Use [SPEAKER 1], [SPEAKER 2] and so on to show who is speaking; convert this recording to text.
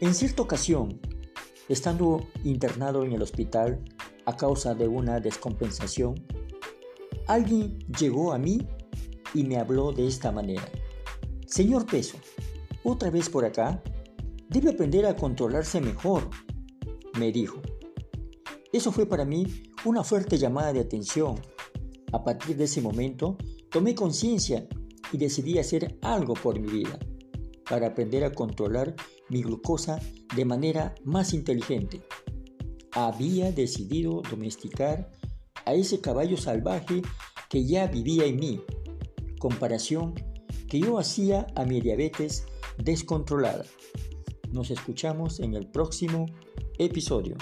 [SPEAKER 1] En cierta ocasión, estando internado en el hospital a causa de una descompensación, alguien llegó a mí y me habló de esta manera. Señor Peso, otra vez por acá, debe aprender a controlarse mejor, me dijo. Eso fue para mí una fuerte llamada de atención. A partir de ese momento, tomé conciencia y decidí hacer algo por mi vida, para aprender a controlar mi glucosa de manera más inteligente. Había decidido domesticar a ese caballo salvaje que ya vivía en mí, comparación que yo hacía a mi diabetes descontrolada. Nos escuchamos en el próximo episodio.